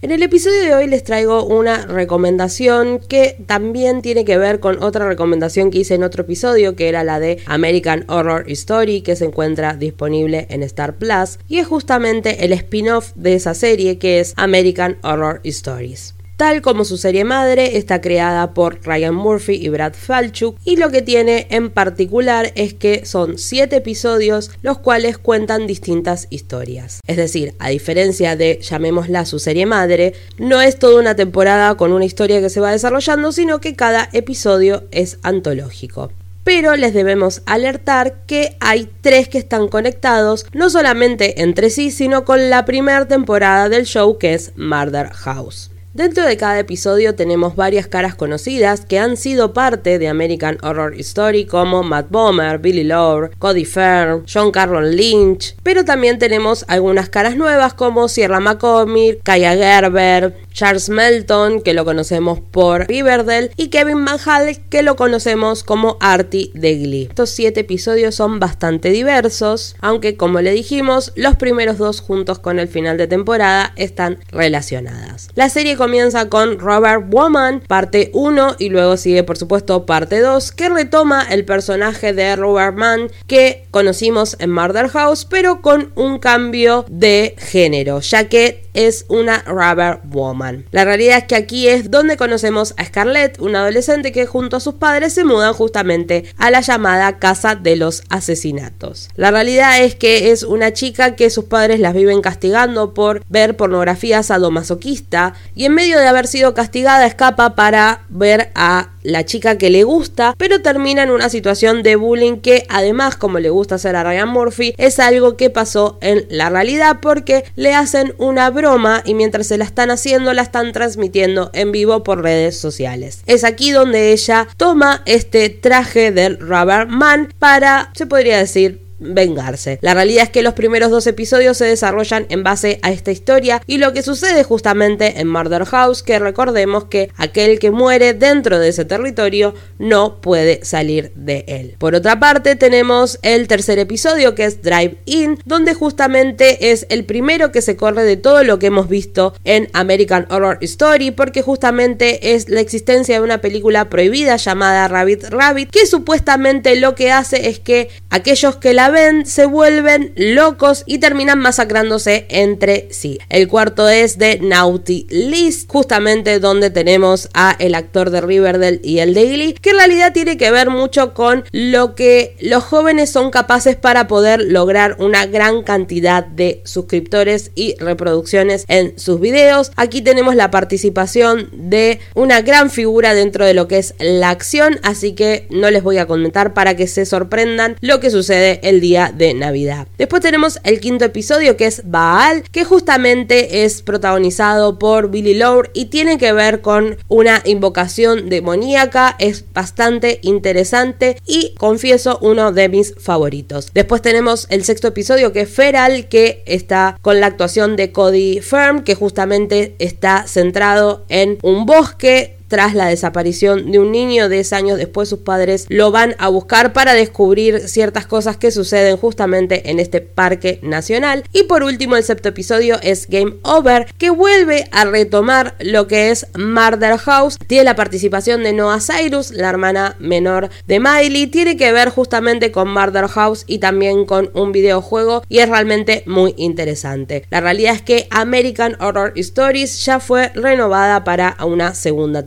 En el episodio de hoy les traigo una recomendación que también tiene que ver con otra recomendación que hice en otro episodio, que era la de American Horror Story, que se encuentra disponible en Star Plus, y es justamente el spin-off de esa serie que es American Horror Stories. Tal como su serie madre, está creada por Ryan Murphy y Brad Falchuk y lo que tiene en particular es que son 7 episodios los cuales cuentan distintas historias. Es decir, a diferencia de, llamémosla su serie madre, no es toda una temporada con una historia que se va desarrollando, sino que cada episodio es antológico pero les debemos alertar que hay tres que están conectados no solamente entre sí, sino con la primera temporada del show que es Murder House. Dentro de cada episodio tenemos varias caras conocidas que han sido parte de American Horror Story como Matt Bomer, Billy Lore, Cody Fern, John Carroll Lynch, pero también tenemos algunas caras nuevas como Sierra McCormick, Kaya Gerber, Charles Melton, que lo conocemos por Riverdale, y Kevin Manhall, que lo conocemos como Artie de Glee. Estos siete episodios son bastante diversos, aunque como le dijimos, los primeros dos juntos con el final de temporada están relacionadas. La serie comienza con Robert Woman, parte 1, y luego sigue por supuesto parte 2, que retoma el personaje de Robert Mann que conocimos en Murder House, pero con un cambio de género, ya que es una Rubber Woman. La realidad es que aquí es donde conocemos a Scarlett, una adolescente que junto a sus padres se mudan justamente a la llamada Casa de los Asesinatos. La realidad es que es una chica que sus padres las viven castigando por ver pornografía sadomasoquista y en medio de haber sido castigada escapa para ver a la chica que le gusta, pero termina en una situación de bullying que además, como le gusta hacer a Ryan Murphy, es algo que pasó en la realidad porque le hacen una broma y mientras se la están haciendo la están transmitiendo en vivo por redes sociales. Es aquí donde ella toma este traje del Rubber Man para, se podría decir, vengarse. La realidad es que los primeros dos episodios se desarrollan en base a esta historia y lo que sucede justamente en Murder House, que recordemos que aquel que muere dentro de ese territorio no puede salir de él. Por otra parte tenemos el tercer episodio que es Drive In, donde justamente es el primero que se corre de todo lo que hemos visto en American Horror Story, porque justamente es la existencia de una película prohibida llamada Rabbit Rabbit, que supuestamente lo que hace es que aquellos que la ven se vuelven locos y terminan masacrándose entre sí. El cuarto es de Naughty List, justamente donde tenemos a el actor de Riverdale y el Glee, que en realidad tiene que ver mucho con lo que los jóvenes son capaces para poder lograr una gran cantidad de suscriptores y reproducciones en sus videos. Aquí tenemos la participación de una gran figura dentro de lo que es la acción, así que no les voy a comentar para que se sorprendan lo que sucede el día de Navidad. Después tenemos el quinto episodio que es Baal, que justamente es protagonizado por Billy Lore y tiene que ver con una invocación demoníaca, es bastante interesante y confieso uno de mis favoritos. Después tenemos el sexto episodio que es Feral, que está con la actuación de Cody Firm, que justamente está centrado en un bosque tras la desaparición de un niño 10 años después sus padres lo van a buscar para descubrir ciertas cosas que suceden justamente en este parque nacional. Y por último el sexto episodio es Game Over que vuelve a retomar lo que es Murder House. Tiene la participación de Noah Cyrus, la hermana menor de Miley. Tiene que ver justamente con Murder House y también con un videojuego y es realmente muy interesante. La realidad es que American Horror Stories ya fue renovada para una segunda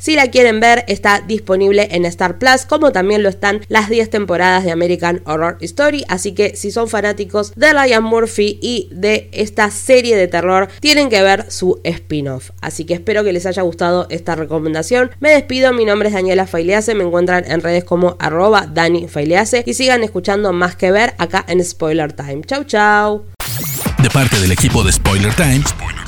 si la quieren ver, está disponible en Star Plus, como también lo están las 10 temporadas de American Horror Story. Así que si son fanáticos de Ryan Murphy y de esta serie de terror, tienen que ver su spin-off. Así que espero que les haya gustado esta recomendación. Me despido, mi nombre es Daniela Failease, me encuentran en redes como arroba Dani Failease y sigan escuchando más que ver acá en Spoiler Time. Chau, chau. De parte del equipo de Spoiler Time.